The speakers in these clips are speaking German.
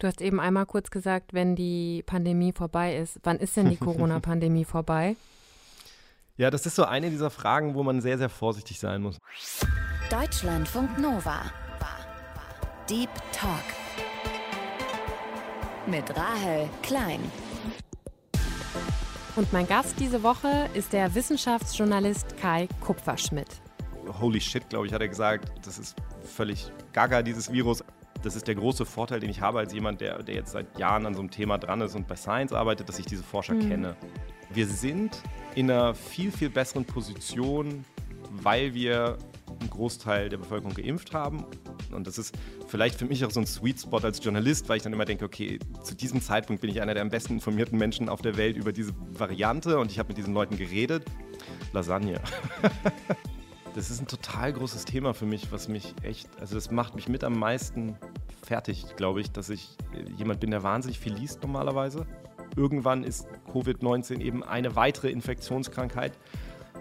Du hast eben einmal kurz gesagt, wenn die Pandemie vorbei ist. Wann ist denn die Corona-Pandemie vorbei? Ja, das ist so eine dieser Fragen, wo man sehr, sehr vorsichtig sein muss. Deutschlandfunk Nova. Deep Talk. Mit Rahel Klein. Und mein Gast diese Woche ist der Wissenschaftsjournalist Kai Kupferschmidt. Holy shit, glaube ich, hat er gesagt. Das ist völlig gaga, dieses Virus. Das ist der große Vorteil, den ich habe als jemand, der, der jetzt seit Jahren an so einem Thema dran ist und bei Science arbeitet, dass ich diese Forscher mhm. kenne. Wir sind in einer viel, viel besseren Position, weil wir einen Großteil der Bevölkerung geimpft haben. Und das ist vielleicht für mich auch so ein Sweet Spot als Journalist, weil ich dann immer denke, okay, zu diesem Zeitpunkt bin ich einer der am besten informierten Menschen auf der Welt über diese Variante und ich habe mit diesen Leuten geredet. Lasagne. das ist ein total großes Thema für mich, was mich echt, also das macht mich mit am meisten fertig, glaube ich, dass ich jemand bin, der wahnsinnig viel liest normalerweise. Irgendwann ist Covid-19 eben eine weitere Infektionskrankheit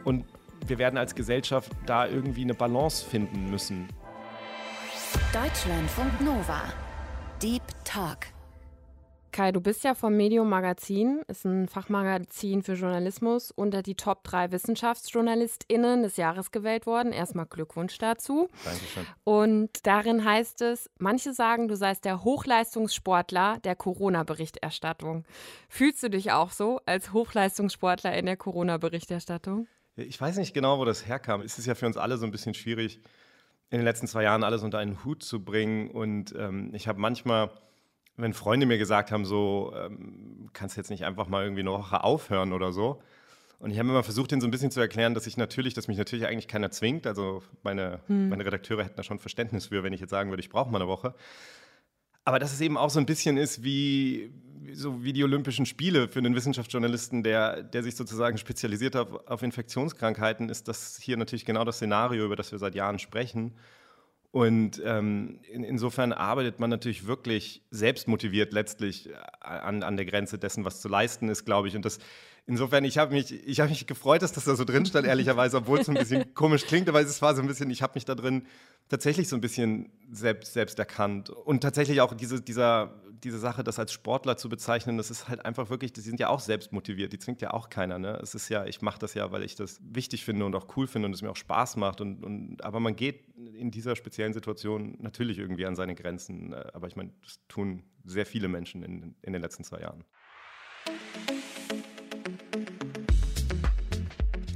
und wir werden als Gesellschaft da irgendwie eine Balance finden müssen. Deutschlandfunk Nova. Deep Talk. Kai, du bist ja vom Medium Magazin, ist ein Fachmagazin für Journalismus, unter die Top 3 WissenschaftsjournalistInnen des Jahres gewählt worden. Erstmal Glückwunsch dazu. Dankeschön. Und darin heißt es, manche sagen, du seist der Hochleistungssportler der Corona-Berichterstattung. Fühlst du dich auch so als Hochleistungssportler in der Corona-Berichterstattung? Ich weiß nicht genau, wo das herkam. Es ist ja für uns alle so ein bisschen schwierig, in den letzten zwei Jahren alles unter einen Hut zu bringen. Und ähm, ich habe manchmal, wenn Freunde mir gesagt haben, so, ähm, kannst du jetzt nicht einfach mal irgendwie eine Woche aufhören oder so. Und ich habe immer versucht, ihnen so ein bisschen zu erklären, dass ich natürlich, dass mich natürlich eigentlich keiner zwingt. Also meine, hm. meine Redakteure hätten da schon Verständnis für, wenn ich jetzt sagen würde, ich brauche mal eine Woche. Aber dass es eben auch so ein bisschen ist wie, so wie die Olympischen Spiele für einen Wissenschaftsjournalisten, der, der sich sozusagen spezialisiert hat auf, auf Infektionskrankheiten, ist das hier natürlich genau das Szenario, über das wir seit Jahren sprechen. Und ähm, in, insofern arbeitet man natürlich wirklich selbstmotiviert letztlich an, an der Grenze dessen, was zu leisten ist, glaube ich. Und das insofern, ich habe mich, ich hab mich gefreut, dass das da so drin stand, ehrlicherweise, obwohl es so ein bisschen komisch klingt, aber es war so ein bisschen, ich habe mich da drin tatsächlich so ein bisschen selbst, selbst erkannt. Und tatsächlich auch diese, dieser, diese Sache, das als Sportler zu bezeichnen, das ist halt einfach wirklich, die sind ja auch selbst motiviert, die zwingt ja auch keiner. Ne? Es ist ja, ich mache das ja, weil ich das wichtig finde und auch cool finde und es mir auch Spaß macht. Und, und, aber man geht in dieser speziellen Situation natürlich irgendwie an seine Grenzen. Äh, aber ich meine, das tun sehr viele Menschen in, in den letzten zwei Jahren.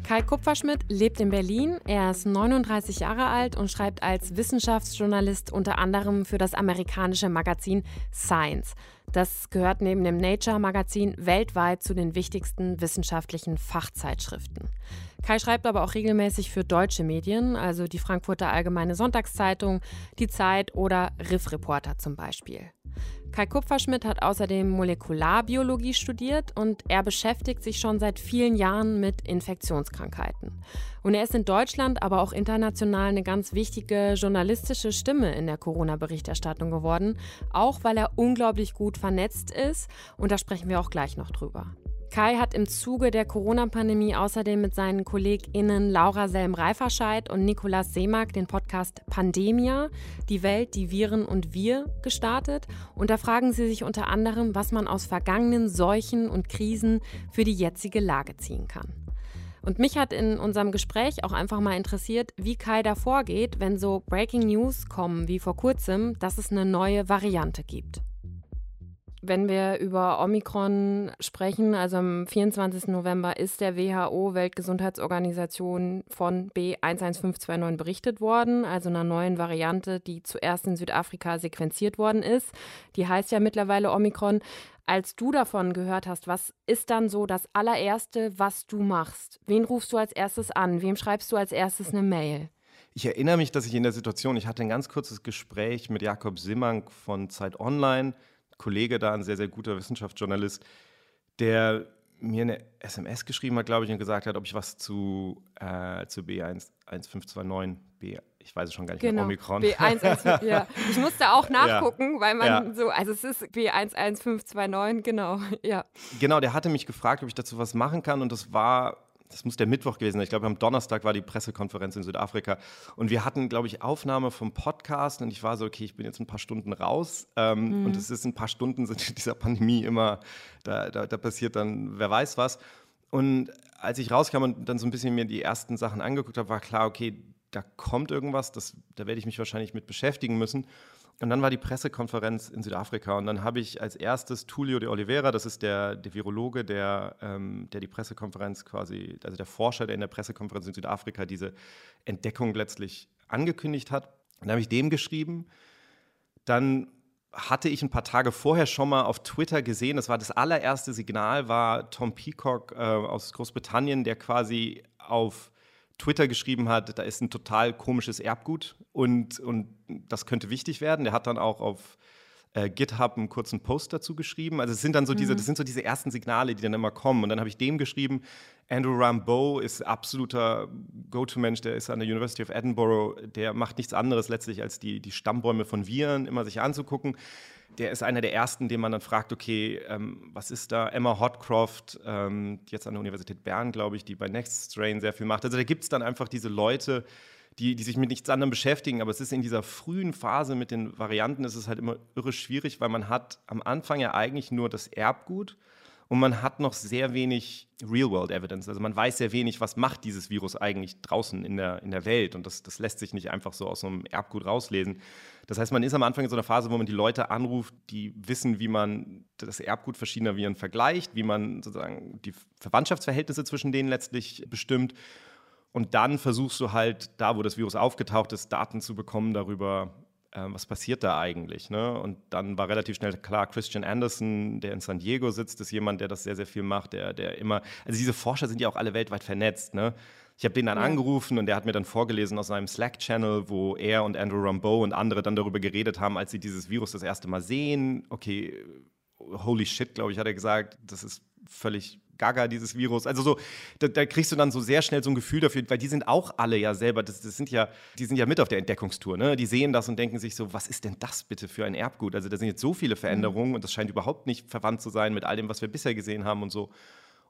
Kai Kupferschmidt lebt in Berlin. Er ist 39 Jahre alt und schreibt als Wissenschaftsjournalist unter anderem für das amerikanische Magazin Science. Das gehört neben dem Nature-Magazin weltweit zu den wichtigsten wissenschaftlichen Fachzeitschriften. Kai schreibt aber auch regelmäßig für deutsche Medien, also die Frankfurter Allgemeine Sonntagszeitung, die Zeit oder Riff Reporter zum Beispiel. Kai Kupferschmidt hat außerdem Molekularbiologie studiert und er beschäftigt sich schon seit vielen Jahren mit Infektionskrankheiten. Und er ist in Deutschland, aber auch international eine ganz wichtige journalistische Stimme in der Corona-Berichterstattung geworden, auch weil er unglaublich gut vernetzt ist und da sprechen wir auch gleich noch drüber. Kai hat im Zuge der Corona-Pandemie außerdem mit seinen KollegInnen Laura Selm-Reiferscheid und Nikolaus Seemack den Podcast Pandemia, die Welt, die Viren und wir gestartet. Und da fragen sie sich unter anderem, was man aus vergangenen Seuchen und Krisen für die jetzige Lage ziehen kann. Und mich hat in unserem Gespräch auch einfach mal interessiert, wie Kai da vorgeht, wenn so Breaking News kommen wie vor kurzem, dass es eine neue Variante gibt wenn wir über Omikron sprechen, also am 24. November ist der WHO Weltgesundheitsorganisation von B11529 berichtet worden, also einer neuen Variante, die zuerst in Südafrika sequenziert worden ist. Die heißt ja mittlerweile Omikron. Als du davon gehört hast, was ist dann so das allererste, was du machst? Wen rufst du als erstes an? Wem schreibst du als erstes eine Mail? Ich erinnere mich, dass ich in der Situation, ich hatte ein ganz kurzes Gespräch mit Jakob Simmank von Zeit Online, Kollege da, ein sehr, sehr guter Wissenschaftsjournalist, der mir eine SMS geschrieben hat, glaube ich, und gesagt hat, ob ich was zu, äh, zu B1529, B, ich weiß es schon gar nicht genau. mehr, Omikron. B11, ja. Ich musste auch nachgucken, ja. weil man ja. so, also es ist B11529, genau, ja. Genau, der hatte mich gefragt, ob ich dazu was machen kann und das war das muss der Mittwoch gewesen sein. Ich glaube, am Donnerstag war die Pressekonferenz in Südafrika. Und wir hatten, glaube ich, Aufnahme vom Podcast. Und ich war so, okay, ich bin jetzt ein paar Stunden raus. Ähm, mhm. Und es ist ein paar Stunden sind in dieser Pandemie immer, da, da, da passiert dann, wer weiß was. Und als ich rauskam und dann so ein bisschen mir die ersten Sachen angeguckt habe, war klar, okay, da kommt irgendwas, das, da werde ich mich wahrscheinlich mit beschäftigen müssen. Und dann war die Pressekonferenz in Südafrika und dann habe ich als erstes Tulio de Oliveira, das ist der, der Virologe, der, ähm, der die Pressekonferenz quasi, also der Forscher, der in der Pressekonferenz in Südafrika diese Entdeckung letztlich angekündigt hat. Dann habe ich dem geschrieben. Dann hatte ich ein paar Tage vorher schon mal auf Twitter gesehen, das war das allererste Signal, war Tom Peacock äh, aus Großbritannien, der quasi auf Twitter geschrieben hat, da ist ein total komisches Erbgut und, und das könnte wichtig werden. Der hat dann auch auf äh, GitHub einen kurzen Post dazu geschrieben. Also es sind dann so diese, mhm. das sind so diese ersten Signale, die dann immer kommen. Und dann habe ich dem geschrieben, Andrew Rambeau ist absoluter Go-To-Mensch, der ist an der University of Edinburgh, der macht nichts anderes letztlich, als die, die Stammbäume von Viren immer sich anzugucken der ist einer der ersten, den man dann fragt, okay, ähm, was ist da? Emma Hotcroft, ähm, jetzt an der Universität Bern, glaube ich, die bei Next Strain sehr viel macht. Also da gibt es dann einfach diese Leute, die, die sich mit nichts anderem beschäftigen. Aber es ist in dieser frühen Phase mit den Varianten, ist es halt immer irre schwierig, weil man hat am Anfang ja eigentlich nur das Erbgut und man hat noch sehr wenig Real-World-Evidence. Also man weiß sehr wenig, was macht dieses Virus eigentlich draußen in der, in der Welt. Und das, das lässt sich nicht einfach so aus so einem Erbgut rauslesen. Das heißt, man ist am Anfang in so einer Phase, wo man die Leute anruft, die wissen, wie man das Erbgut verschiedener Viren vergleicht, wie man sozusagen die Verwandtschaftsverhältnisse zwischen denen letztlich bestimmt. Und dann versuchst du halt, da wo das Virus aufgetaucht ist, Daten zu bekommen darüber, äh, was passiert da eigentlich. Ne? Und dann war relativ schnell klar, Christian Anderson, der in San Diego sitzt, ist jemand, der das sehr, sehr viel macht, der, der immer, also diese Forscher sind ja auch alle weltweit vernetzt. Ne? Ich habe den dann angerufen und der hat mir dann vorgelesen aus seinem Slack-Channel, wo er und Andrew Rambeau und andere dann darüber geredet haben, als sie dieses Virus das erste Mal sehen. Okay, holy shit, glaube ich, hat er gesagt, das ist völlig gaga, dieses Virus. Also so, da, da, kriegst du dann so sehr schnell so ein Gefühl dafür, weil die sind auch alle ja selber, das, das, sind ja, die sind ja mit auf der Entdeckungstour, ne? Die sehen das und denken sich so, was ist denn das bitte für ein Erbgut? Also da sind jetzt so viele Veränderungen mhm. und das scheint überhaupt nicht verwandt zu sein mit all dem, was wir bisher gesehen haben und so.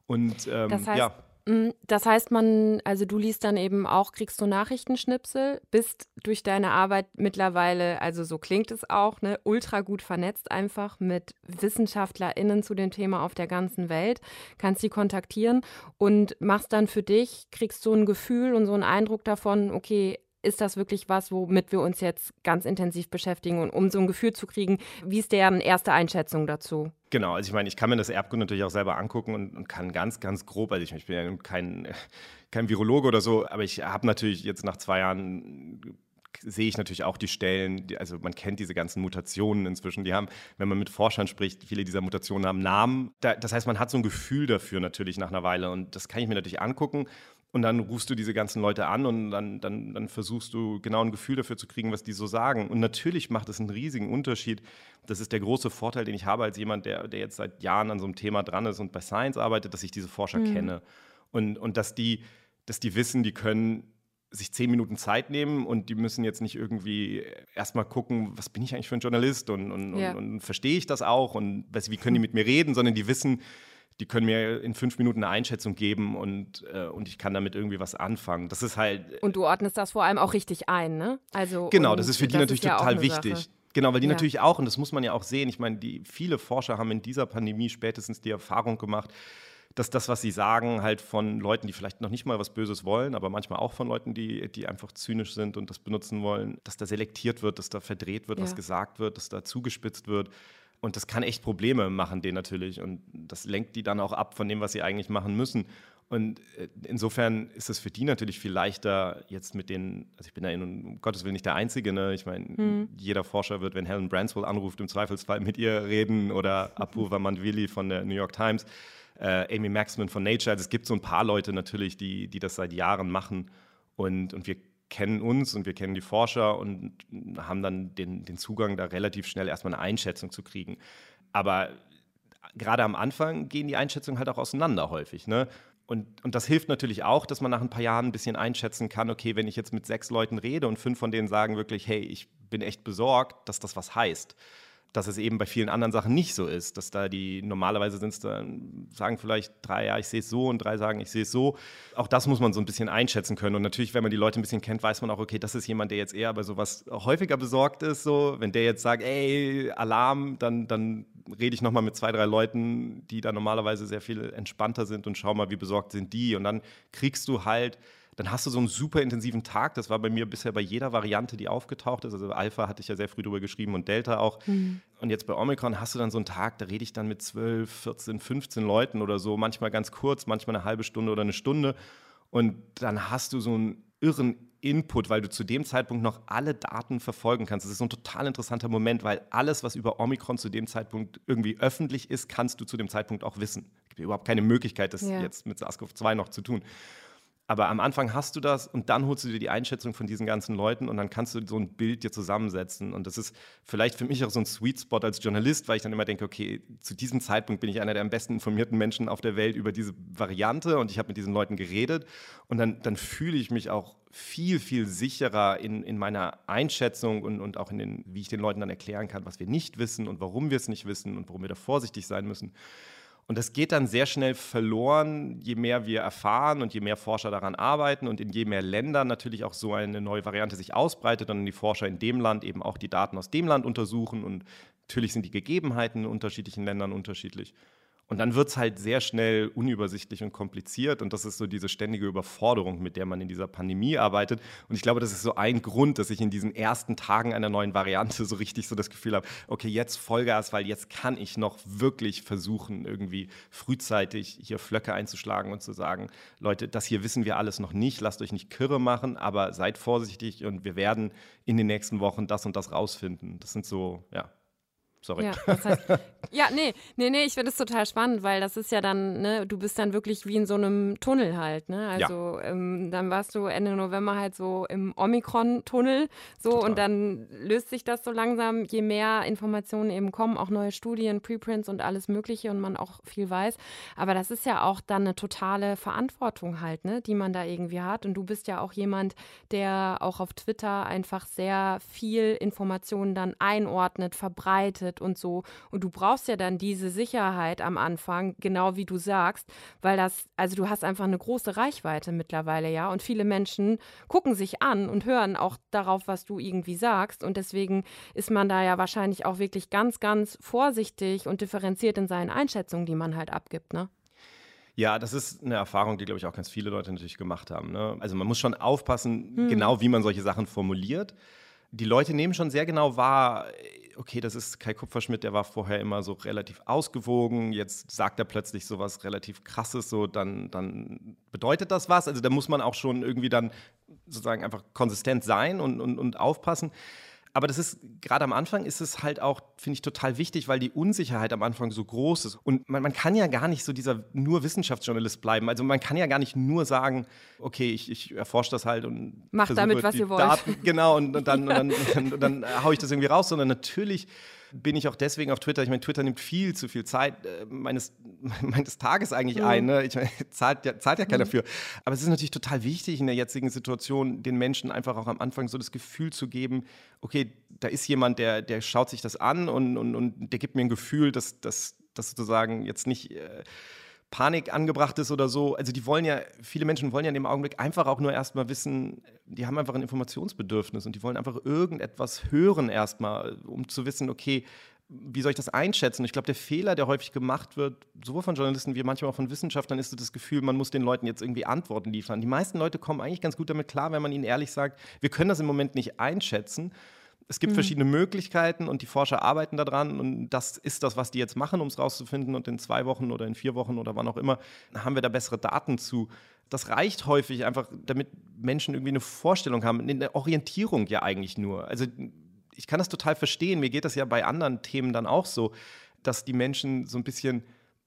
Und ähm, das heißt, ja. Mm, das heißt, man, also du liest dann eben auch, kriegst du Nachrichtenschnipsel, bist durch deine Arbeit mittlerweile, also so klingt es auch, ne, ultra gut vernetzt einfach mit WissenschaftlerInnen zu dem Thema auf der ganzen Welt, kannst sie kontaktieren und machst dann für dich, kriegst so ein Gefühl und so einen Eindruck davon, okay, ist das wirklich was, womit wir uns jetzt ganz intensiv beschäftigen und um so ein Gefühl zu kriegen, wie ist deren erste Einschätzung dazu? Genau, also ich meine, ich kann mir das Erbgut natürlich auch selber angucken und, und kann ganz, ganz grob, also ich, ich bin ja kein, kein Virologe oder so, aber ich habe natürlich jetzt nach zwei Jahren sehe ich natürlich auch die Stellen, die, also man kennt diese ganzen Mutationen inzwischen, die haben, wenn man mit Forschern spricht, viele dieser Mutationen haben Namen. Da, das heißt, man hat so ein Gefühl dafür natürlich nach einer Weile und das kann ich mir natürlich angucken und dann rufst du diese ganzen Leute an und dann, dann, dann versuchst du genau ein Gefühl dafür zu kriegen, was die so sagen. Und natürlich macht es einen riesigen Unterschied. Das ist der große Vorteil, den ich habe als jemand, der, der jetzt seit Jahren an so einem Thema dran ist und bei Science arbeitet, dass ich diese Forscher mhm. kenne. Und, und dass, die, dass die wissen, die können sich zehn Minuten Zeit nehmen und die müssen jetzt nicht irgendwie erstmal gucken, was bin ich eigentlich für ein Journalist und, und, ja. und, und verstehe ich das auch und wie können die mit mir reden, sondern die wissen, die können mir in fünf Minuten eine Einschätzung geben und, äh, und ich kann damit irgendwie was anfangen. Das ist halt. Und du ordnest das vor allem auch richtig ein, ne? Also, genau, das ist für die natürlich ja total wichtig. Sache. Genau, weil die ja. natürlich auch, und das muss man ja auch sehen, ich meine, die, viele Forscher haben in dieser Pandemie spätestens die Erfahrung gemacht, dass das, was sie sagen, halt von Leuten, die vielleicht noch nicht mal was Böses wollen, aber manchmal auch von Leuten, die, die einfach zynisch sind und das benutzen wollen, dass da selektiert wird, dass da verdreht wird, ja. was gesagt wird, dass da zugespitzt wird. Und das kann echt Probleme machen, denen natürlich. Und das lenkt die dann auch ab von dem, was sie eigentlich machen müssen. Und äh, insofern ist es für die natürlich viel leichter, jetzt mit den, also ich bin ja in, um Gottes Willen nicht der Einzige, ne? Ich meine, mhm. jeder Forscher wird, wenn Helen Branswell anruft, im Zweifelsfall mit ihr reden oder Apu Vamandvili von der New York Times, äh, Amy Maxman von Nature. Also es gibt so ein paar Leute natürlich, die, die das seit Jahren machen. Und, und wir kennen uns und wir kennen die Forscher und haben dann den, den Zugang, da relativ schnell erstmal eine Einschätzung zu kriegen. Aber gerade am Anfang gehen die Einschätzungen halt auch auseinander häufig. Ne? Und, und das hilft natürlich auch, dass man nach ein paar Jahren ein bisschen einschätzen kann, okay, wenn ich jetzt mit sechs Leuten rede und fünf von denen sagen wirklich, hey, ich bin echt besorgt, dass das was heißt. Dass es eben bei vielen anderen Sachen nicht so ist, dass da die normalerweise sind es dann, sagen vielleicht drei, ja, ich sehe es so und drei sagen, ich sehe es so. Auch das muss man so ein bisschen einschätzen können. Und natürlich, wenn man die Leute ein bisschen kennt, weiß man auch, okay, das ist jemand, der jetzt eher bei sowas häufiger besorgt ist. So, wenn der jetzt sagt, ey, Alarm, dann, dann rede ich nochmal mit zwei, drei Leuten, die da normalerweise sehr viel entspannter sind und schau mal, wie besorgt sind die. Und dann kriegst du halt dann hast du so einen super intensiven Tag. Das war bei mir bisher bei jeder Variante, die aufgetaucht ist. Also Alpha hatte ich ja sehr früh drüber geschrieben und Delta auch. Mhm. Und jetzt bei Omicron hast du dann so einen Tag, da rede ich dann mit 12, 14, 15 Leuten oder so, manchmal ganz kurz, manchmal eine halbe Stunde oder eine Stunde. Und dann hast du so einen irren Input, weil du zu dem Zeitpunkt noch alle Daten verfolgen kannst. Das ist so ein total interessanter Moment, weil alles, was über Omikron zu dem Zeitpunkt irgendwie öffentlich ist, kannst du zu dem Zeitpunkt auch wissen. Es gibt überhaupt keine Möglichkeit, das ja. jetzt mit SARS-CoV-2 noch zu tun. Aber am Anfang hast du das und dann holst du dir die Einschätzung von diesen ganzen Leuten und dann kannst du so ein Bild dir zusammensetzen. Und das ist vielleicht für mich auch so ein Sweet Spot als Journalist, weil ich dann immer denke, okay, zu diesem Zeitpunkt bin ich einer der am besten informierten Menschen auf der Welt über diese Variante und ich habe mit diesen Leuten geredet. Und dann, dann fühle ich mich auch viel, viel sicherer in, in meiner Einschätzung und, und auch in den, wie ich den Leuten dann erklären kann, was wir nicht wissen und warum wir es nicht wissen und warum wir da vorsichtig sein müssen. Und das geht dann sehr schnell verloren, je mehr wir erfahren und je mehr Forscher daran arbeiten und in je mehr Ländern natürlich auch so eine neue Variante sich ausbreitet und die Forscher in dem Land eben auch die Daten aus dem Land untersuchen. Und natürlich sind die Gegebenheiten in unterschiedlichen Ländern unterschiedlich. Und dann wird es halt sehr schnell unübersichtlich und kompliziert. Und das ist so diese ständige Überforderung, mit der man in dieser Pandemie arbeitet. Und ich glaube, das ist so ein Grund, dass ich in diesen ersten Tagen einer neuen Variante so richtig so das Gefühl habe, okay, jetzt Vollgas, weil jetzt kann ich noch wirklich versuchen, irgendwie frühzeitig hier Flöcke einzuschlagen und zu sagen, Leute, das hier wissen wir alles noch nicht, lasst euch nicht kirre machen, aber seid vorsichtig und wir werden in den nächsten Wochen das und das rausfinden. Das sind so, ja, Sorry. Ja, das heißt, ja, nee, nee, nee, ich finde es total spannend, weil das ist ja dann, ne, du bist dann wirklich wie in so einem Tunnel halt, ne? Also ja. ähm, dann warst du Ende November halt so im Omikron-Tunnel so total. und dann löst sich das so langsam, je mehr Informationen eben kommen, auch neue Studien, Preprints und alles Mögliche und man auch viel weiß. Aber das ist ja auch dann eine totale Verantwortung halt, ne, die man da irgendwie hat. Und du bist ja auch jemand, der auch auf Twitter einfach sehr viel Informationen dann einordnet, verbreitet findet und so. Und du brauchst ja dann diese Sicherheit am Anfang, genau wie du sagst, weil das, also du hast einfach eine große Reichweite mittlerweile, ja. Und viele Menschen gucken sich an und hören auch darauf, was du irgendwie sagst. Und deswegen ist man da ja wahrscheinlich auch wirklich ganz, ganz vorsichtig und differenziert in seinen Einschätzungen, die man halt abgibt, ne? Ja, das ist eine Erfahrung, die, glaube ich, auch ganz viele Leute natürlich gemacht haben. Ne? Also man muss schon aufpassen, hm. genau wie man solche Sachen formuliert. Die Leute nehmen schon sehr genau wahr, okay, das ist Kai Kupferschmidt, der war vorher immer so relativ ausgewogen, jetzt sagt er plötzlich so was relativ krasses, so dann, dann bedeutet das was. Also da muss man auch schon irgendwie dann sozusagen einfach konsistent sein und, und, und aufpassen. Aber das ist, gerade am Anfang ist es halt auch, finde ich, total wichtig, weil die Unsicherheit am Anfang so groß ist. Und man, man, kann ja gar nicht so dieser nur Wissenschaftsjournalist bleiben. Also man kann ja gar nicht nur sagen, okay, ich, ich erforsche das halt und macht damit, was ihr wollt. Daten, genau, und, und dann, und dann, und dann, dann haue ich das irgendwie raus, sondern natürlich bin ich auch deswegen auf Twitter. Ich meine, Twitter nimmt viel zu viel Zeit äh, meines, meines Tages eigentlich mhm. ein. Ne? Ich meine, zahlt ja, zahlt ja keiner mhm. dafür. Aber es ist natürlich total wichtig in der jetzigen Situation, den Menschen einfach auch am Anfang so das Gefühl zu geben, okay, da ist jemand, der, der schaut sich das an und, und, und der gibt mir ein Gefühl, dass das sozusagen jetzt nicht. Äh, Panik angebracht ist oder so. Also die wollen ja, viele Menschen wollen ja in dem Augenblick einfach auch nur erstmal wissen, die haben einfach ein Informationsbedürfnis und die wollen einfach irgendetwas hören erstmal, um zu wissen, okay, wie soll ich das einschätzen? Ich glaube, der Fehler, der häufig gemacht wird, sowohl von Journalisten wie manchmal auch von Wissenschaftlern, ist so das Gefühl, man muss den Leuten jetzt irgendwie Antworten liefern. Die meisten Leute kommen eigentlich ganz gut damit klar, wenn man ihnen ehrlich sagt, wir können das im Moment nicht einschätzen. Es gibt mhm. verschiedene Möglichkeiten und die Forscher arbeiten daran und das ist das, was die jetzt machen, um es rauszufinden und in zwei Wochen oder in vier Wochen oder wann auch immer haben wir da bessere Daten zu. Das reicht häufig einfach, damit Menschen irgendwie eine Vorstellung haben, eine Orientierung ja eigentlich nur. Also ich kann das total verstehen, mir geht das ja bei anderen Themen dann auch so, dass die Menschen so ein bisschen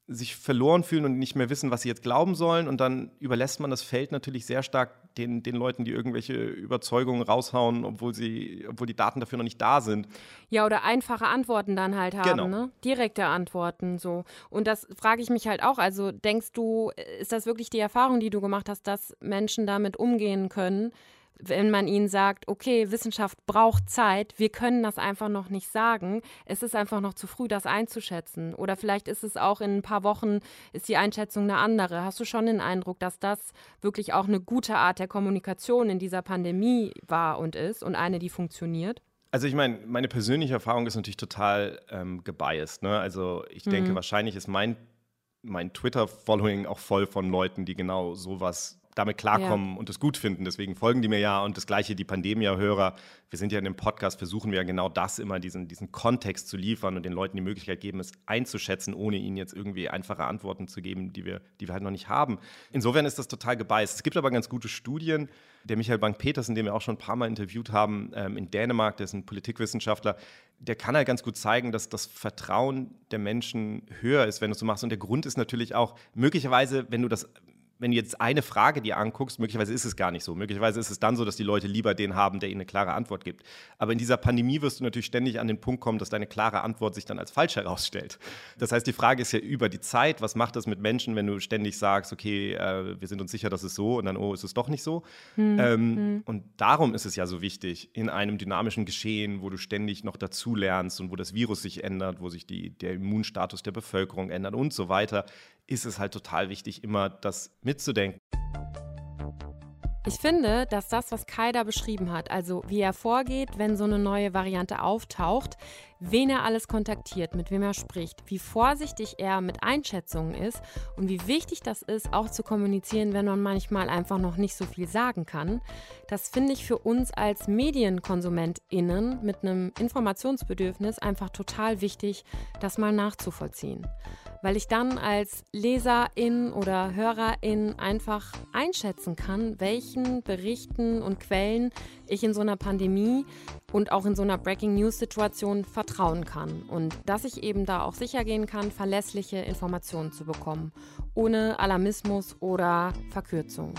sich verloren fühlen und nicht mehr wissen, was sie jetzt glauben sollen. Und dann überlässt man das Feld natürlich sehr stark den, den Leuten, die irgendwelche Überzeugungen raushauen, obwohl, sie, obwohl die Daten dafür noch nicht da sind. Ja, oder einfache Antworten dann halt haben, genau. ne? Direkte Antworten so. Und das frage ich mich halt auch. Also denkst du, ist das wirklich die Erfahrung, die du gemacht hast, dass Menschen damit umgehen können? Wenn man ihnen sagt, okay, Wissenschaft braucht Zeit, wir können das einfach noch nicht sagen. Es ist einfach noch zu früh, das einzuschätzen. Oder vielleicht ist es auch in ein paar Wochen, ist die Einschätzung eine andere. Hast du schon den Eindruck, dass das wirklich auch eine gute Art der Kommunikation in dieser Pandemie war und ist und eine, die funktioniert? Also ich meine, meine persönliche Erfahrung ist natürlich total ähm, gebiased. Ne? Also ich denke, mhm. wahrscheinlich ist mein, mein Twitter-Following auch voll von Leuten, die genau sowas damit klarkommen ja. und es gut finden. Deswegen folgen die mir ja. Und das gleiche die Pandemia-Hörer. Wir sind ja in dem Podcast, versuchen wir ja genau das immer, diesen, diesen Kontext zu liefern und den Leuten die Möglichkeit geben, es einzuschätzen, ohne ihnen jetzt irgendwie einfache Antworten zu geben, die wir, die wir halt noch nicht haben. Insofern ist das total gebeißt. Es gibt aber ganz gute Studien. Der Michael Bank-Petersen, den wir auch schon ein paar Mal interviewt haben, ähm, in Dänemark, der ist ein Politikwissenschaftler, der kann halt ganz gut zeigen, dass das Vertrauen der Menschen höher ist, wenn du es so machst. Und der Grund ist natürlich auch, möglicherweise, wenn du das wenn du jetzt eine Frage dir anguckst, möglicherweise ist es gar nicht so. Möglicherweise ist es dann so, dass die Leute lieber den haben, der ihnen eine klare Antwort gibt. Aber in dieser Pandemie wirst du natürlich ständig an den Punkt kommen, dass deine klare Antwort sich dann als falsch herausstellt. Das heißt, die Frage ist ja über die Zeit, was macht das mit Menschen, wenn du ständig sagst, okay, äh, wir sind uns sicher, dass es so und dann, oh, ist es doch nicht so. Hm. Ähm, hm. Und darum ist es ja so wichtig, in einem dynamischen Geschehen, wo du ständig noch dazu lernst und wo das Virus sich ändert, wo sich die, der Immunstatus der Bevölkerung ändert und so weiter, ist es halt total wichtig, immer das mitzudenken. Ich finde, dass das, was Kai da beschrieben hat, also wie er vorgeht, wenn so eine neue Variante auftaucht, wen er alles kontaktiert, mit wem er spricht, wie vorsichtig er mit Einschätzungen ist und wie wichtig das ist, auch zu kommunizieren, wenn man manchmal einfach noch nicht so viel sagen kann. Das finde ich für uns als MedienkonsumentInnen mit einem Informationsbedürfnis einfach total wichtig, das mal nachzuvollziehen. Weil ich dann als Leserin oder Hörerin einfach einschätzen kann, welchen Berichten und Quellen ich in so einer Pandemie und auch in so einer Breaking News Situation vertrauen kann und dass ich eben da auch sicher gehen kann, verlässliche Informationen zu bekommen, ohne Alarmismus oder Verkürzung.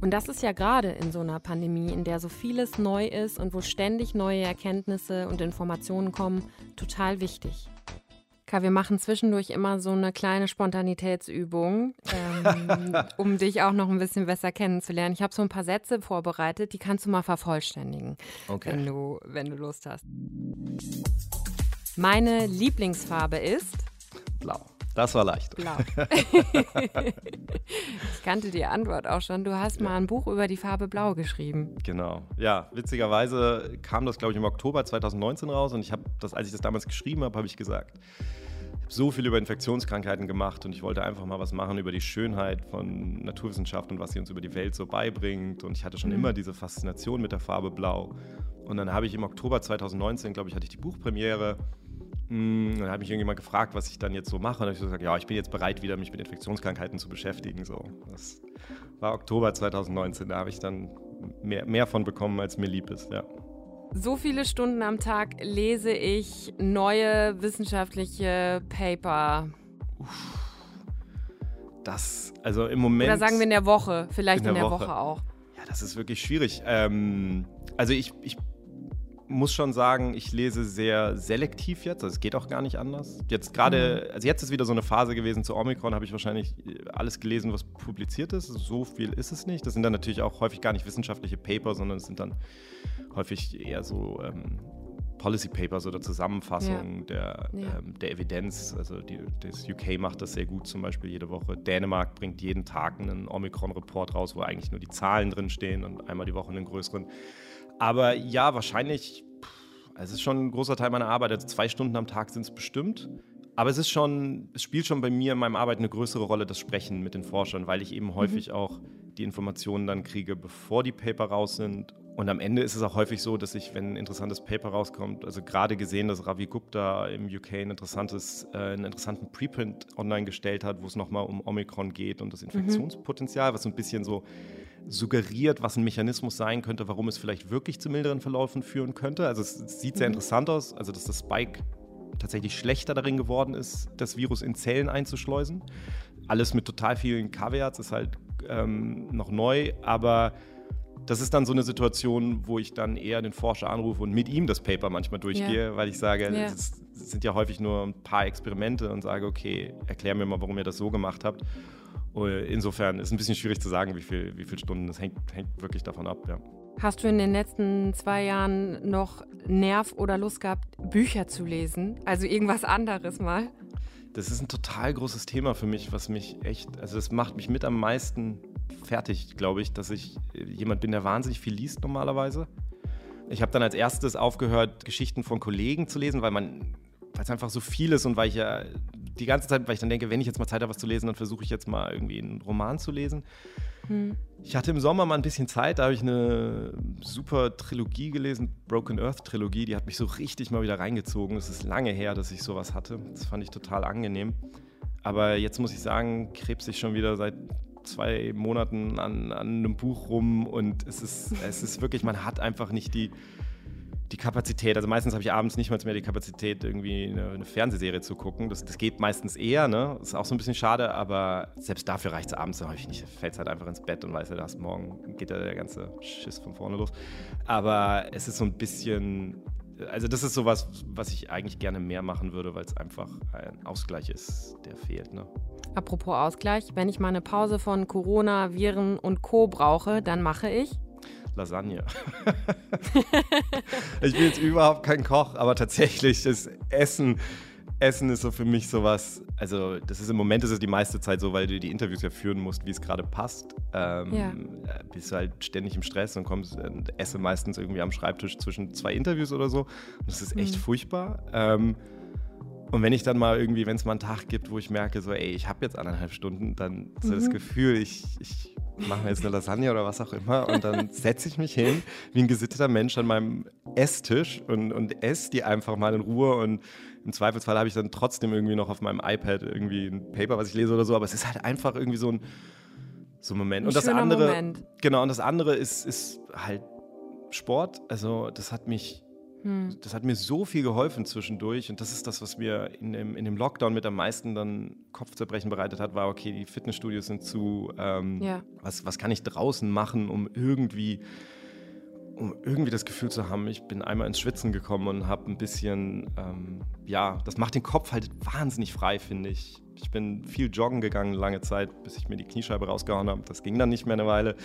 Und das ist ja gerade in so einer Pandemie, in der so vieles neu ist und wo ständig neue Erkenntnisse und Informationen kommen, total wichtig. Kai, wir machen zwischendurch immer so eine kleine Spontanitätsübung, ähm, um dich auch noch ein bisschen besser kennenzulernen. Ich habe so ein paar Sätze vorbereitet, die kannst du mal vervollständigen, okay. wenn, du, wenn du Lust hast. Meine Lieblingsfarbe ist? Blau. Das war leicht. Blau. ich kannte die Antwort auch schon. Du hast mal ein Buch über die Farbe Blau geschrieben. Genau. Ja, witzigerweise kam das, glaube ich, im Oktober 2019 raus und ich habe das, als ich das damals geschrieben habe, habe ich gesagt, so viel über Infektionskrankheiten gemacht und ich wollte einfach mal was machen über die Schönheit von Naturwissenschaft und was sie uns über die Welt so beibringt. Und ich hatte schon mhm. immer diese Faszination mit der Farbe Blau. Und dann habe ich im Oktober 2019, glaube ich, hatte ich die Buchpremiere. Mm, dann habe mich irgendjemand gefragt, was ich dann jetzt so mache. Und dann habe ich gesagt, ja, ich bin jetzt bereit, wieder mich mit Infektionskrankheiten zu beschäftigen. So, das war Oktober 2019. Da habe ich dann mehr, mehr von bekommen, als mir lieb ist. Ja. So viele Stunden am Tag lese ich neue wissenschaftliche Paper. Das, also im Moment. Oder sagen wir in der Woche, vielleicht in der, in der Woche. Woche. auch. Ja, das ist wirklich schwierig. Ähm, also ich, ich muss schon sagen, ich lese sehr selektiv jetzt. Also es geht auch gar nicht anders. Jetzt gerade, mhm. also jetzt ist wieder so eine Phase gewesen zu Omikron, habe ich wahrscheinlich alles gelesen, was publiziert ist. So viel ist es nicht. Das sind dann natürlich auch häufig gar nicht wissenschaftliche Paper, sondern es sind dann häufig eher so ähm, Policy Papers oder Zusammenfassungen ja. der, ja. Ähm, der Evidenz. Also die, das UK macht das sehr gut zum Beispiel jede Woche. Dänemark bringt jeden Tag einen Omikron-Report raus, wo eigentlich nur die Zahlen drin stehen und einmal die Woche einen größeren. Aber ja, wahrscheinlich, es ist schon ein großer Teil meiner Arbeit. Also zwei Stunden am Tag sind es bestimmt. Aber es ist schon, es spielt schon bei mir in meinem Arbeit eine größere Rolle, das Sprechen mit den Forschern, weil ich eben mhm. häufig auch die Informationen dann kriege, bevor die Paper raus sind und am Ende ist es auch häufig so, dass ich, wenn ein interessantes Paper rauskommt, also gerade gesehen, dass Ravi Gupta im UK ein interessantes, äh, einen interessanten Preprint online gestellt hat, wo es nochmal um Omikron geht und das mhm. Infektionspotenzial, mhm. was so ein bisschen so suggeriert, was ein Mechanismus sein könnte, warum es vielleicht wirklich zu milderen Verläufen führen könnte. Also es, es sieht sehr mhm. interessant aus, also dass das Spike tatsächlich schlechter darin geworden ist, das Virus in Zellen einzuschleusen. Alles mit total vielen Caveats ist halt ähm, noch neu, aber das ist dann so eine Situation, wo ich dann eher den Forscher anrufe und mit ihm das Paper manchmal durchgehe, ja. weil ich sage, es sind ja häufig nur ein paar Experimente und sage, okay, erklär mir mal, warum ihr das so gemacht habt. Und insofern ist es ein bisschen schwierig zu sagen, wie, viel, wie viele Stunden. Das hängt, hängt wirklich davon ab, ja. Hast du in den letzten zwei Jahren noch Nerv oder Lust gehabt, Bücher zu lesen? Also irgendwas anderes mal? Das ist ein total großes Thema für mich, was mich echt, also das macht mich mit am meisten fertig, glaube ich, dass ich jemand bin, der wahnsinnig viel liest normalerweise. Ich habe dann als erstes aufgehört, Geschichten von Kollegen zu lesen, weil man, weil es einfach so viel ist und weil ich ja die ganze Zeit, weil ich dann denke, wenn ich jetzt mal Zeit habe, was zu lesen, dann versuche ich jetzt mal irgendwie einen Roman zu lesen. Hm. Ich hatte im Sommer mal ein bisschen Zeit, da habe ich eine super Trilogie gelesen, Broken Earth Trilogie, die hat mich so richtig mal wieder reingezogen. Es ist lange her, dass ich sowas hatte. Das fand ich total angenehm. Aber jetzt muss ich sagen, krebs ich schon wieder seit zwei Monaten an, an einem Buch rum und es ist, es ist wirklich, man hat einfach nicht die, die Kapazität, also meistens habe ich abends nicht mal mehr die Kapazität, irgendwie eine, eine Fernsehserie zu gucken. Das, das, geht meistens eher, ne? Ist auch so ein bisschen schade, aber selbst dafür reicht es abends häufig nicht. Fällt halt einfach ins Bett und weiß ja, dass morgen geht ja der ganze Schiss von vorne los. Aber es ist so ein bisschen, also das ist sowas, was ich eigentlich gerne mehr machen würde, weil es einfach ein Ausgleich ist, der fehlt, ne? Apropos Ausgleich, wenn ich mal eine Pause von Corona, Viren und Co. brauche, dann mache ich Lasagne. ich bin jetzt überhaupt kein Koch, aber tatsächlich das Essen. Essen ist so für mich sowas, also das ist im Moment ist es die meiste Zeit so, weil du die Interviews ja führen musst, wie es gerade passt. Ähm, ja. Äh, bist du halt ständig im Stress und kommst und esse meistens irgendwie am Schreibtisch zwischen zwei Interviews oder so. Und das ist echt mhm. furchtbar. Ähm, und wenn ich dann mal irgendwie, wenn es mal einen Tag gibt, wo ich merke, so, ey, ich habe jetzt anderthalb Stunden, dann so mhm. das Gefühl, ich, ich machen wir jetzt eine Lasagne oder was auch immer. Und dann setze ich mich hin, wie ein gesitteter Mensch an meinem Esstisch und, und esse die einfach mal in Ruhe. Und im Zweifelsfall habe ich dann trotzdem irgendwie noch auf meinem iPad irgendwie ein Paper, was ich lese oder so. Aber es ist halt einfach irgendwie so ein, so ein Moment. Ein und das andere, Moment. genau, und das andere ist, ist halt Sport. Also das hat mich hm. Das hat mir so viel geholfen zwischendurch und das ist das, was mir in dem, in dem Lockdown mit am meisten dann Kopfzerbrechen bereitet hat, war, okay, die Fitnessstudios sind zu, ähm, ja. was, was kann ich draußen machen, um irgendwie um irgendwie das Gefühl zu haben, ich bin einmal ins Schwitzen gekommen und habe ein bisschen, ähm, ja, das macht den Kopf halt wahnsinnig frei, finde ich. Ich bin viel joggen gegangen lange Zeit, bis ich mir die Kniescheibe rausgehauen habe. Das ging dann nicht mehr eine Weile.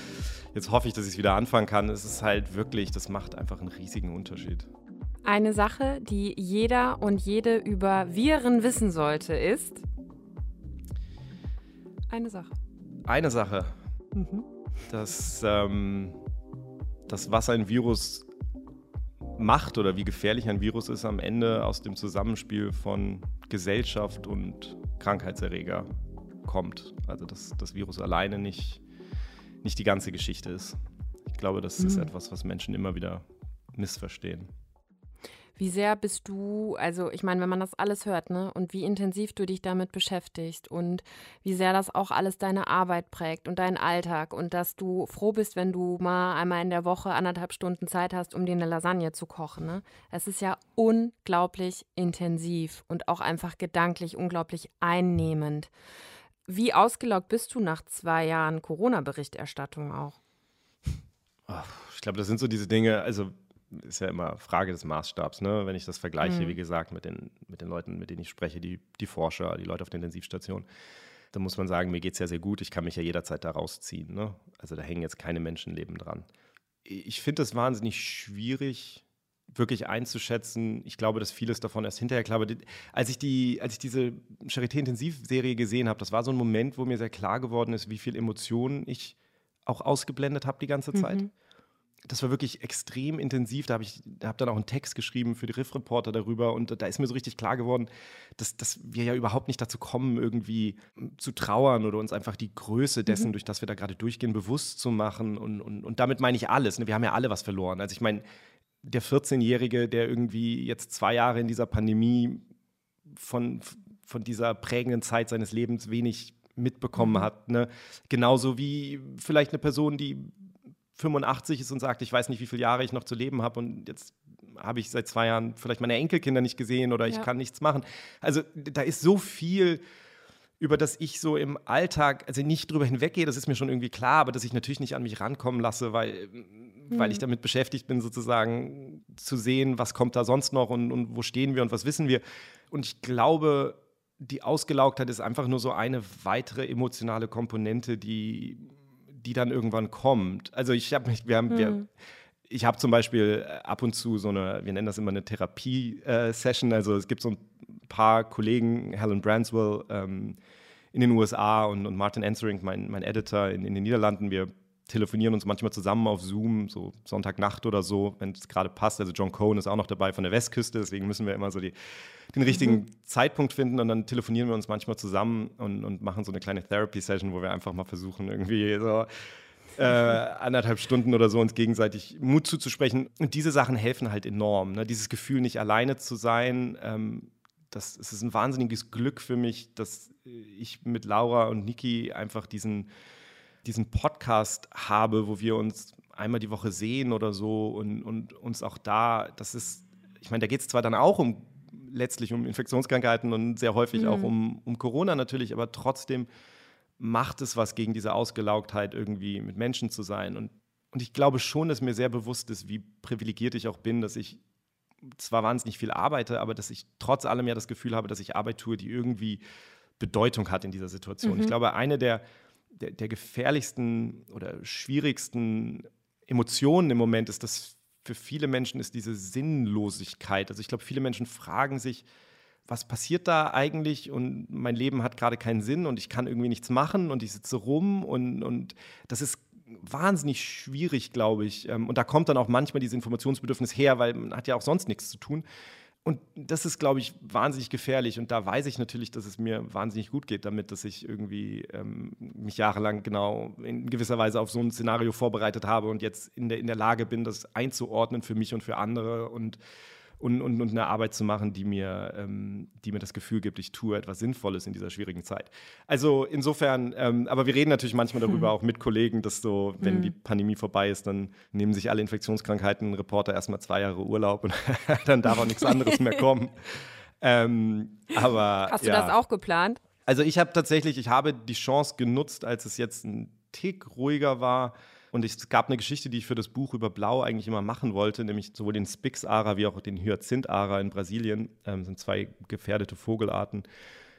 Jetzt hoffe ich, dass ich es wieder anfangen kann. Es ist halt wirklich, das macht einfach einen riesigen Unterschied. Eine Sache, die jeder und jede über Viren wissen sollte, ist eine Sache. Eine Sache. Mhm. Dass ähm, das, was ein Virus macht oder wie gefährlich ein Virus ist, am Ende aus dem Zusammenspiel von Gesellschaft und Krankheitserreger kommt. Also dass das Virus alleine nicht, nicht die ganze Geschichte ist. Ich glaube, das mhm. ist etwas, was Menschen immer wieder missverstehen. Wie sehr bist du, also ich meine, wenn man das alles hört, ne, und wie intensiv du dich damit beschäftigst und wie sehr das auch alles deine Arbeit prägt und deinen Alltag und dass du froh bist, wenn du mal einmal in der Woche anderthalb Stunden Zeit hast, um dir eine Lasagne zu kochen. Ne? Es ist ja unglaublich intensiv und auch einfach gedanklich unglaublich einnehmend. Wie ausgelaugt bist du nach zwei Jahren Corona-Berichterstattung auch? Ich glaube, das sind so diese Dinge, also ist ja immer Frage des Maßstabs, ne? wenn ich das vergleiche, mhm. wie gesagt, mit den, mit den Leuten, mit denen ich spreche, die, die Forscher, die Leute auf der Intensivstation. Da muss man sagen, mir geht es ja sehr gut, ich kann mich ja jederzeit da rausziehen. Ne? Also da hängen jetzt keine Menschenleben dran. Ich finde es wahnsinnig schwierig, wirklich einzuschätzen. Ich glaube, dass vieles davon erst hinterher klar wird. Als ich, die, als ich diese Charité-Intensivserie gesehen habe, das war so ein Moment, wo mir sehr klar geworden ist, wie viel Emotionen ich auch ausgeblendet habe die ganze Zeit. Mhm das war wirklich extrem intensiv. Da habe ich hab dann auch einen Text geschrieben für die Riff-Reporter darüber und da ist mir so richtig klar geworden, dass, dass wir ja überhaupt nicht dazu kommen, irgendwie zu trauern oder uns einfach die Größe dessen, mhm. durch das wir da gerade durchgehen, bewusst zu machen. Und, und, und damit meine ich alles. Ne? Wir haben ja alle was verloren. Also ich meine, der 14-Jährige, der irgendwie jetzt zwei Jahre in dieser Pandemie von, von dieser prägenden Zeit seines Lebens wenig mitbekommen mhm. hat. Ne? Genauso wie vielleicht eine Person, die 85 ist und sagt, ich weiß nicht, wie viele Jahre ich noch zu leben habe und jetzt habe ich seit zwei Jahren vielleicht meine Enkelkinder nicht gesehen oder ich ja. kann nichts machen. Also da ist so viel, über das ich so im Alltag, also nicht drüber hinweggehe, das ist mir schon irgendwie klar, aber dass ich natürlich nicht an mich rankommen lasse, weil, mhm. weil ich damit beschäftigt bin, sozusagen zu sehen, was kommt da sonst noch und, und wo stehen wir und was wissen wir. Und ich glaube, die Ausgelaugtheit ist einfach nur so eine weitere emotionale Komponente, die die dann irgendwann kommt. Also ich habe mich, wir haben, mhm. wir, ich habe zum Beispiel ab und zu so eine, wir nennen das immer eine Therapie-Session. Äh, also es gibt so ein paar Kollegen, Helen Branswell ähm, in den USA und, und Martin Ansering, mein, mein Editor in, in den Niederlanden. Wir telefonieren uns manchmal zusammen auf Zoom, so Sonntagnacht oder so, wenn es gerade passt. Also John Cohen ist auch noch dabei von der Westküste, deswegen müssen wir immer so die, den richtigen mhm. Zeitpunkt finden und dann telefonieren wir uns manchmal zusammen und, und machen so eine kleine Therapy-Session, wo wir einfach mal versuchen, irgendwie so äh, anderthalb Stunden oder so uns gegenseitig Mut zuzusprechen. Und diese Sachen helfen halt enorm. Ne? Dieses Gefühl, nicht alleine zu sein, ähm, das, es ist ein wahnsinniges Glück für mich, dass ich mit Laura und Niki einfach diesen diesen Podcast habe, wo wir uns einmal die Woche sehen oder so und, und uns auch da, das ist, ich meine, da geht es zwar dann auch um letztlich um Infektionskrankheiten und sehr häufig mhm. auch um, um Corona natürlich, aber trotzdem macht es was gegen diese Ausgelaugtheit, irgendwie mit Menschen zu sein. Und, und ich glaube schon, dass mir sehr bewusst ist, wie privilegiert ich auch bin, dass ich zwar wahnsinnig viel arbeite, aber dass ich trotz allem ja das Gefühl habe, dass ich Arbeit tue, die irgendwie Bedeutung hat in dieser Situation. Mhm. Ich glaube, eine der der, der gefährlichsten oder schwierigsten Emotionen im Moment ist, dass für viele Menschen ist diese Sinnlosigkeit. Also ich glaube, viele Menschen fragen sich, was passiert da eigentlich und mein Leben hat gerade keinen Sinn und ich kann irgendwie nichts machen und ich sitze rum und, und das ist wahnsinnig schwierig, glaube ich. Ähm, und da kommt dann auch manchmal dieses Informationsbedürfnis her, weil man hat ja auch sonst nichts zu tun. Und das ist, glaube ich, wahnsinnig gefährlich. Und da weiß ich natürlich, dass es mir wahnsinnig gut geht damit, dass ich irgendwie ähm, mich jahrelang genau in gewisser Weise auf so ein Szenario vorbereitet habe und jetzt in der, in der Lage bin, das einzuordnen für mich und für andere und und, und, und eine Arbeit zu machen, die mir, ähm, die mir das Gefühl gibt, ich tue etwas Sinnvolles in dieser schwierigen Zeit. Also insofern, ähm, aber wir reden natürlich manchmal darüber auch mit Kollegen, dass so, wenn mhm. die Pandemie vorbei ist, dann nehmen sich alle Infektionskrankheiten Reporter erstmal zwei Jahre Urlaub und dann darf auch nichts anderes mehr kommen. Ähm, aber, Hast du ja. das auch geplant? Also ich habe tatsächlich, ich habe die Chance genutzt, als es jetzt ein Tick ruhiger war, und es gab eine Geschichte, die ich für das Buch über Blau eigentlich immer machen wollte, nämlich sowohl den Spix-Ara wie auch den Hyazinth-Ara in Brasilien. Ähm, sind zwei gefährdete Vogelarten.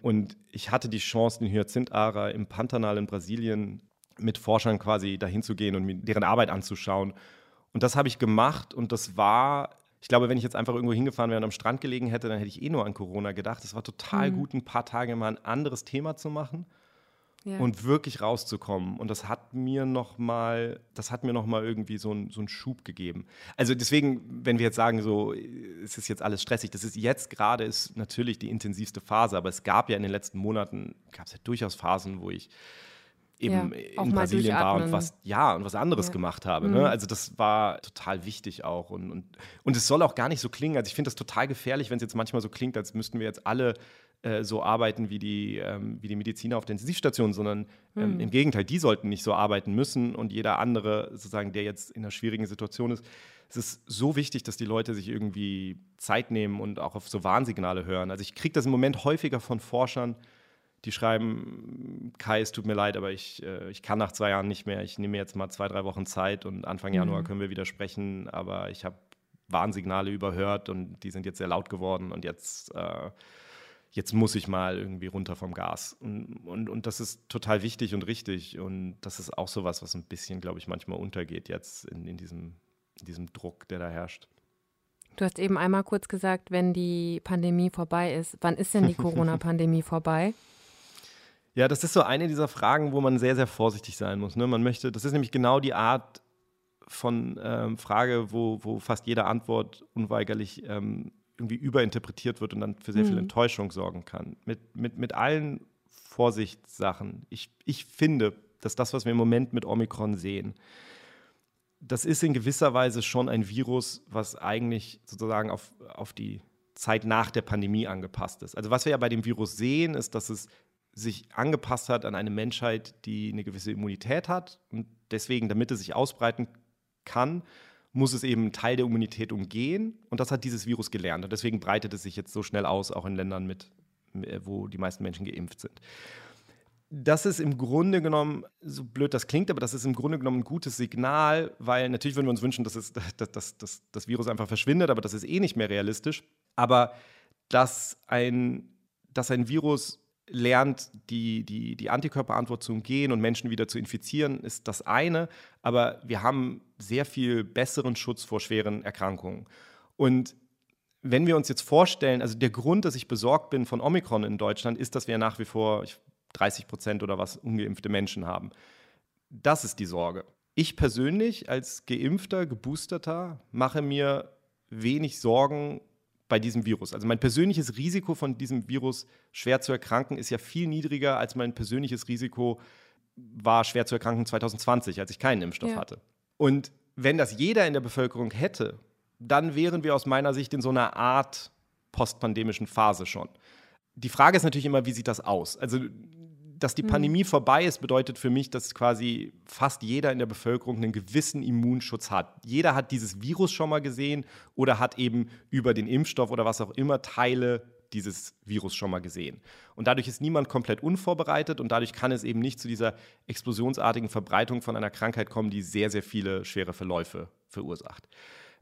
Und ich hatte die Chance, den Hyazinth-Ara im Pantanal in Brasilien mit Forschern quasi dahin zu gehen und mir deren Arbeit anzuschauen. Und das habe ich gemacht und das war ich glaube, wenn ich jetzt einfach irgendwo hingefahren wäre und am Strand gelegen hätte, dann hätte ich eh nur an Corona gedacht. Es war total mhm. gut, ein paar Tage mal ein anderes Thema zu machen ja. und wirklich rauszukommen. Und das hat mir noch mal, das hat mir noch mal irgendwie so, ein, so einen Schub gegeben. Also deswegen, wenn wir jetzt sagen, so, es ist jetzt alles stressig, das ist jetzt gerade ist natürlich die intensivste Phase, aber es gab ja in den letzten Monaten, gab es ja durchaus Phasen, wo ich eben ja, in Brasilien war und was, ja, und was anderes ja. gemacht habe. Ne? Mhm. Also das war total wichtig auch. Und, und, und es soll auch gar nicht so klingen. Also ich finde das total gefährlich, wenn es jetzt manchmal so klingt, als müssten wir jetzt alle äh, so arbeiten wie die, ähm, wie die Mediziner auf der Intensivstation, sondern ähm, mhm. im Gegenteil, die sollten nicht so arbeiten müssen und jeder andere, sozusagen, der jetzt in einer schwierigen Situation ist. Es ist so wichtig, dass die Leute sich irgendwie Zeit nehmen und auch auf so Warnsignale hören. Also ich kriege das im Moment häufiger von Forschern, die schreiben, Kai, es tut mir leid, aber ich, äh, ich kann nach zwei Jahren nicht mehr. Ich nehme mir jetzt mal zwei, drei Wochen Zeit und Anfang mhm. Januar können wir wieder sprechen, aber ich habe Warnsignale überhört und die sind jetzt sehr laut geworden und jetzt, äh, jetzt muss ich mal irgendwie runter vom Gas. Und, und, und das ist total wichtig und richtig und das ist auch sowas, was ein bisschen, glaube ich, manchmal untergeht jetzt in, in, diesem, in diesem Druck, der da herrscht. Du hast eben einmal kurz gesagt, wenn die Pandemie vorbei ist. Wann ist denn die Corona-Pandemie vorbei? Ja, das ist so eine dieser Fragen, wo man sehr, sehr vorsichtig sein muss. Ne? Man möchte, das ist nämlich genau die Art von ähm, Frage, wo, wo fast jede Antwort unweigerlich ähm, irgendwie überinterpretiert wird und dann für sehr mhm. viel Enttäuschung sorgen kann. Mit, mit, mit allen Vorsichtssachen. Ich, ich finde, dass das, was wir im Moment mit Omikron sehen, das ist in gewisser Weise schon ein Virus, was eigentlich sozusagen auf, auf die Zeit nach der Pandemie angepasst ist. Also was wir ja bei dem Virus sehen, ist, dass es sich angepasst hat an eine Menschheit, die eine gewisse Immunität hat. Und deswegen, damit es sich ausbreiten kann, muss es eben Teil der Immunität umgehen. Und das hat dieses Virus gelernt. Und deswegen breitet es sich jetzt so schnell aus, auch in Ländern mit, wo die meisten Menschen geimpft sind. Das ist im Grunde genommen, so blöd das klingt, aber das ist im Grunde genommen ein gutes Signal, weil natürlich würden wir uns wünschen, dass, es, dass, dass, dass das Virus einfach verschwindet, aber das ist eh nicht mehr realistisch. Aber dass ein, dass ein Virus lernt, die, die, die Antikörperantwort zu umgehen und Menschen wieder zu infizieren, ist das eine. Aber wir haben sehr viel besseren Schutz vor schweren Erkrankungen. Und wenn wir uns jetzt vorstellen, also der Grund, dass ich besorgt bin von Omikron in Deutschland, ist, dass wir nach wie vor 30 Prozent oder was ungeimpfte Menschen haben. Das ist die Sorge. Ich persönlich als geimpfter, geboosterter mache mir wenig Sorgen bei diesem Virus. Also mein persönliches Risiko von diesem Virus schwer zu erkranken ist ja viel niedriger als mein persönliches Risiko war schwer zu erkranken 2020, als ich keinen Impfstoff ja. hatte. Und wenn das jeder in der Bevölkerung hätte, dann wären wir aus meiner Sicht in so einer Art postpandemischen Phase schon. Die Frage ist natürlich immer, wie sieht das aus? Also, dass die hm. Pandemie mhm. vorbei ist, bedeutet für mich, dass quasi fast jeder in der Bevölkerung einen gewissen Immunschutz hat. Jeder hat dieses Virus schon mal gesehen oder hat eben über den Impfstoff oder was auch immer Teile dieses Virus schon mal gesehen. Und dadurch ist niemand komplett unvorbereitet und dadurch kann es eben nicht zu dieser explosionsartigen Verbreitung von einer Krankheit kommen, die sehr, sehr viele schwere Verläufe verursacht.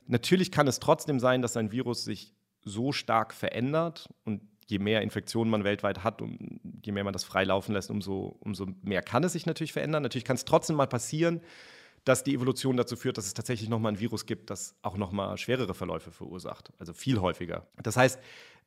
Natürlich kann es trotzdem sein, dass ein Virus sich so stark verändert und je mehr Infektionen man weltweit hat und je mehr man das frei laufen lässt, umso, umso mehr kann es sich natürlich verändern. Natürlich kann es trotzdem mal passieren, dass die Evolution dazu führt, dass es tatsächlich nochmal ein Virus gibt, das auch nochmal schwerere Verläufe verursacht. Also viel häufiger. Das heißt,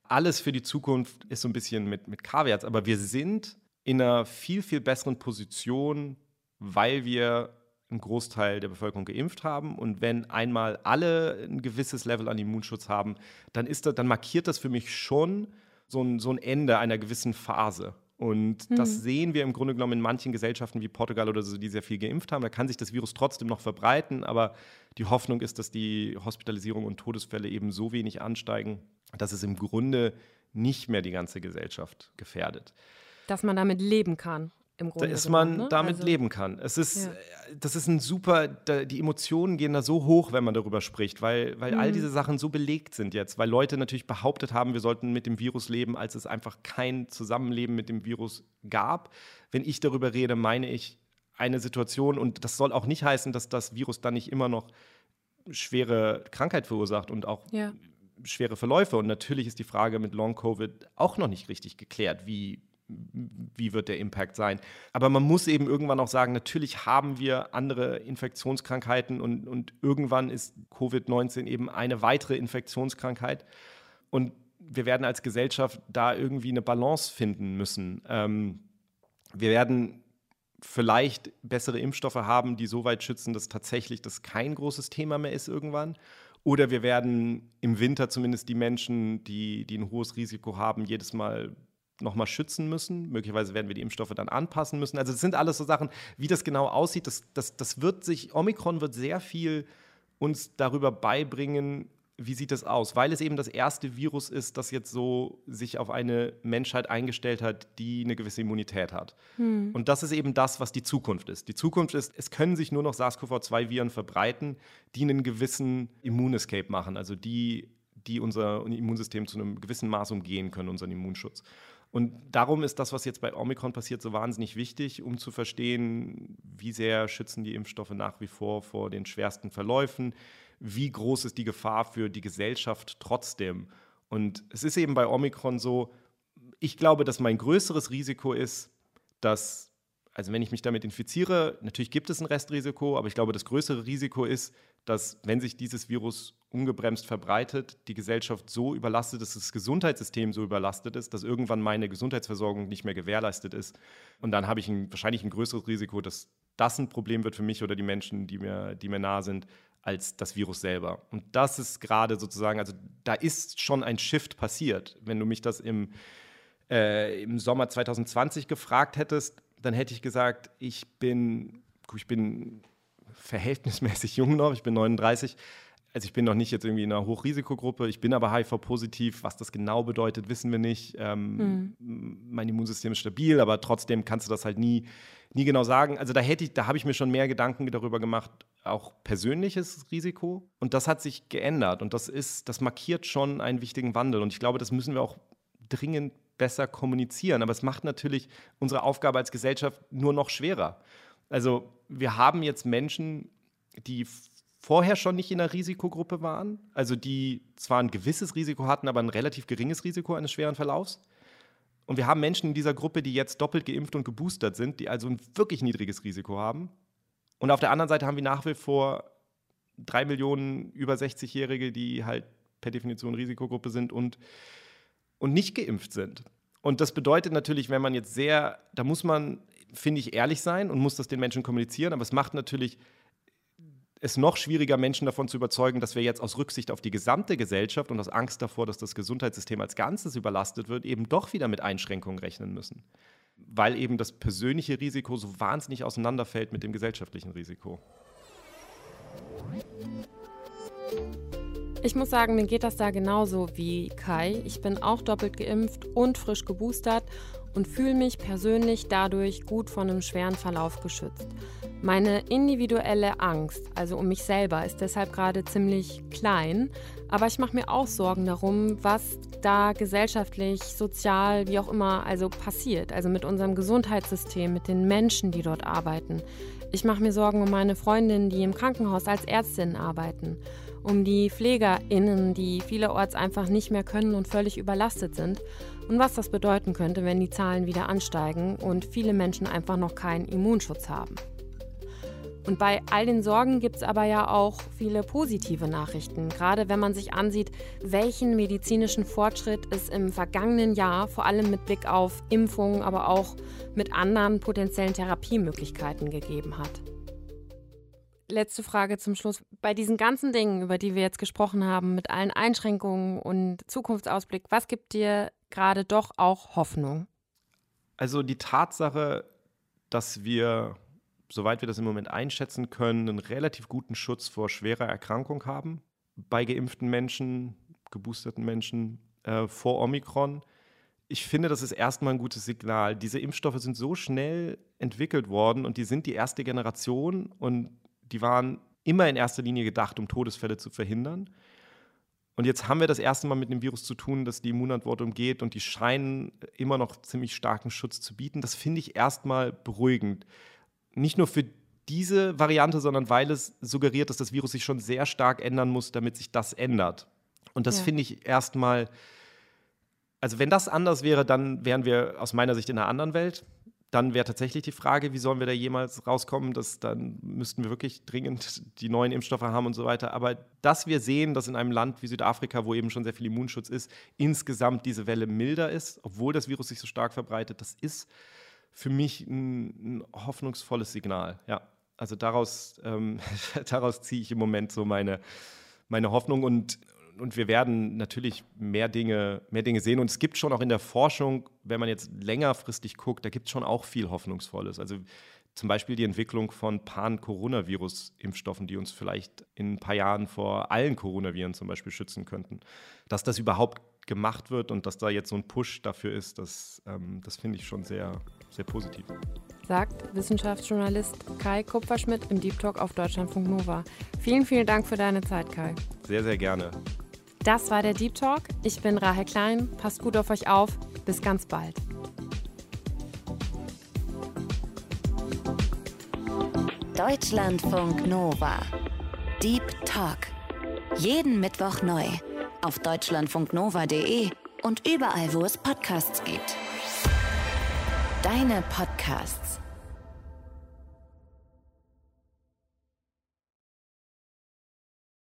alles für die Zukunft ist so ein bisschen mit, mit Kaviats, aber wir sind in einer viel, viel besseren Position, weil wir einen Großteil der Bevölkerung geimpft haben. Und wenn einmal alle ein gewisses Level an Immunschutz haben, dann, ist das, dann markiert das für mich schon so ein, so ein Ende einer gewissen Phase. Und mhm. das sehen wir im Grunde genommen in manchen Gesellschaften wie Portugal oder so, die sehr viel geimpft haben. Da kann sich das Virus trotzdem noch verbreiten, aber die Hoffnung ist, dass die Hospitalisierung und Todesfälle eben so wenig ansteigen, dass es im Grunde nicht mehr die ganze Gesellschaft gefährdet. Dass man damit leben kann im Grunde. Dass man ne? damit also, leben kann. Es ist, ja. das ist ein super, da, die Emotionen gehen da so hoch, wenn man darüber spricht, weil, weil mhm. all diese Sachen so belegt sind jetzt, weil Leute natürlich behauptet haben, wir sollten mit dem Virus leben, als es einfach kein Zusammenleben mit dem Virus gab. Wenn ich darüber rede, meine ich eine Situation, und das soll auch nicht heißen, dass das Virus dann nicht immer noch schwere Krankheit verursacht und auch ja. schwere Verläufe. Und natürlich ist die Frage mit Long Covid auch noch nicht richtig geklärt, wie wie wird der Impact sein. Aber man muss eben irgendwann auch sagen, natürlich haben wir andere Infektionskrankheiten und, und irgendwann ist Covid-19 eben eine weitere Infektionskrankheit. Und wir werden als Gesellschaft da irgendwie eine Balance finden müssen. Ähm, wir werden vielleicht bessere Impfstoffe haben, die so weit schützen, dass tatsächlich das kein großes Thema mehr ist irgendwann. Oder wir werden im Winter zumindest die Menschen, die, die ein hohes Risiko haben, jedes Mal nochmal schützen müssen. Möglicherweise werden wir die Impfstoffe dann anpassen müssen. Also das sind alles so Sachen, wie das genau aussieht. Das, das, das wird sich, Omikron wird sehr viel uns darüber beibringen, wie sieht das aus? Weil es eben das erste Virus ist, das jetzt so sich auf eine Menschheit eingestellt hat, die eine gewisse Immunität hat. Hm. Und das ist eben das, was die Zukunft ist. Die Zukunft ist, es können sich nur noch SARS-CoV-2-Viren verbreiten, die einen gewissen Immunescape machen, also die, die unser Immunsystem zu einem gewissen Maß umgehen können, unseren Immunschutz. Und darum ist das, was jetzt bei Omikron passiert, so wahnsinnig wichtig, um zu verstehen, wie sehr schützen die Impfstoffe nach wie vor vor den schwersten Verläufen, wie groß ist die Gefahr für die Gesellschaft trotzdem. Und es ist eben bei Omikron so, ich glaube, dass mein größeres Risiko ist, dass, also wenn ich mich damit infiziere, natürlich gibt es ein Restrisiko, aber ich glaube, das größere Risiko ist, dass wenn sich dieses Virus ungebremst verbreitet, die Gesellschaft so überlastet ist, das Gesundheitssystem so überlastet ist, dass irgendwann meine Gesundheitsversorgung nicht mehr gewährleistet ist. Und dann habe ich ein, wahrscheinlich ein größeres Risiko, dass das ein Problem wird für mich oder die Menschen, die mir, die mir nahe sind, als das Virus selber. Und das ist gerade sozusagen, also da ist schon ein Shift passiert. Wenn du mich das im, äh, im Sommer 2020 gefragt hättest, dann hätte ich gesagt, ich bin, ich bin verhältnismäßig jung noch, ich bin 39. Also ich bin noch nicht jetzt irgendwie in einer Hochrisikogruppe, ich bin aber HIV-positiv. Was das genau bedeutet, wissen wir nicht. Ähm, mhm. Mein Immunsystem ist stabil, aber trotzdem kannst du das halt nie, nie genau sagen. Also da hätte ich, da habe ich mir schon mehr Gedanken darüber gemacht, auch persönliches Risiko. Und das hat sich geändert und das ist, das markiert schon einen wichtigen Wandel. Und ich glaube, das müssen wir auch dringend besser kommunizieren. Aber es macht natürlich unsere Aufgabe als Gesellschaft nur noch schwerer. Also wir haben jetzt Menschen, die vorher schon nicht in einer Risikogruppe waren, also die zwar ein gewisses Risiko hatten, aber ein relativ geringes Risiko eines schweren Verlaufs. Und wir haben Menschen in dieser Gruppe, die jetzt doppelt geimpft und geboostert sind, die also ein wirklich niedriges Risiko haben. Und auf der anderen Seite haben wir nach wie vor drei Millionen über 60-Jährige, die halt per Definition Risikogruppe sind und, und nicht geimpft sind. Und das bedeutet natürlich, wenn man jetzt sehr, da muss man, finde ich, ehrlich sein und muss das den Menschen kommunizieren, aber es macht natürlich es noch schwieriger, Menschen davon zu überzeugen, dass wir jetzt aus Rücksicht auf die gesamte Gesellschaft und aus Angst davor, dass das Gesundheitssystem als Ganzes überlastet wird, eben doch wieder mit Einschränkungen rechnen müssen. Weil eben das persönliche Risiko so wahnsinnig auseinanderfällt mit dem gesellschaftlichen Risiko. Ich muss sagen, mir geht das da genauso wie Kai. Ich bin auch doppelt geimpft und frisch geboostert und fühle mich persönlich dadurch gut von einem schweren Verlauf geschützt. Meine individuelle Angst, also um mich selber, ist deshalb gerade ziemlich klein, aber ich mache mir auch Sorgen darum, was da gesellschaftlich, sozial, wie auch immer, also passiert, also mit unserem Gesundheitssystem, mit den Menschen, die dort arbeiten. Ich mache mir Sorgen um meine Freundinnen, die im Krankenhaus als Ärztinnen arbeiten, um die Pflegerinnen, die vielerorts einfach nicht mehr können und völlig überlastet sind und was das bedeuten könnte, wenn die Zahlen wieder ansteigen und viele Menschen einfach noch keinen Immunschutz haben. Und bei all den Sorgen gibt es aber ja auch viele positive Nachrichten, gerade wenn man sich ansieht, welchen medizinischen Fortschritt es im vergangenen Jahr vor allem mit Blick auf Impfungen, aber auch mit anderen potenziellen Therapiemöglichkeiten gegeben hat. Letzte Frage zum Schluss. Bei diesen ganzen Dingen, über die wir jetzt gesprochen haben, mit allen Einschränkungen und Zukunftsausblick, was gibt dir gerade doch auch Hoffnung? Also die Tatsache, dass wir soweit wir das im Moment einschätzen können, einen relativ guten Schutz vor schwerer Erkrankung haben bei geimpften Menschen, geboosterten Menschen äh, vor Omikron. Ich finde, das ist erstmal ein gutes Signal. Diese Impfstoffe sind so schnell entwickelt worden und die sind die erste Generation und die waren immer in erster Linie gedacht, um Todesfälle zu verhindern. Und jetzt haben wir das erste Mal mit einem Virus zu tun, das die Immunantwort umgeht und die scheinen immer noch ziemlich starken Schutz zu bieten. Das finde ich erstmal beruhigend nicht nur für diese Variante, sondern weil es suggeriert, dass das Virus sich schon sehr stark ändern muss, damit sich das ändert. Und das ja. finde ich erstmal, also wenn das anders wäre, dann wären wir aus meiner Sicht in einer anderen Welt. Dann wäre tatsächlich die Frage, wie sollen wir da jemals rauskommen? Das, dann müssten wir wirklich dringend die neuen Impfstoffe haben und so weiter. Aber dass wir sehen, dass in einem Land wie Südafrika, wo eben schon sehr viel Immunschutz ist, insgesamt diese Welle milder ist, obwohl das Virus sich so stark verbreitet, das ist für mich ein, ein hoffnungsvolles Signal. Ja, also daraus, ähm, daraus ziehe ich im Moment so meine, meine Hoffnung und, und wir werden natürlich mehr Dinge, mehr Dinge sehen. Und es gibt schon auch in der Forschung, wenn man jetzt längerfristig guckt, da gibt es schon auch viel Hoffnungsvolles. Also zum Beispiel die Entwicklung von Pan-Coronavirus-Impfstoffen, die uns vielleicht in ein paar Jahren vor allen Coronaviren zum Beispiel schützen könnten. Dass das überhaupt gemacht wird und dass da jetzt so ein Push dafür ist, das, ähm, das finde ich schon sehr, sehr positiv. Sagt Wissenschaftsjournalist Kai Kupferschmidt im Deep Talk auf Deutschlandfunk Nova. Vielen, vielen Dank für deine Zeit, Kai. Sehr, sehr gerne. Das war der Deep Talk. Ich bin Rahel Klein. Passt gut auf euch auf. Bis ganz bald. Deutschlandfunk Nova. Deep Talk. Jeden Mittwoch neu. Auf deutschlandfunknova.de und überall, wo es Podcasts gibt. Deine Podcasts.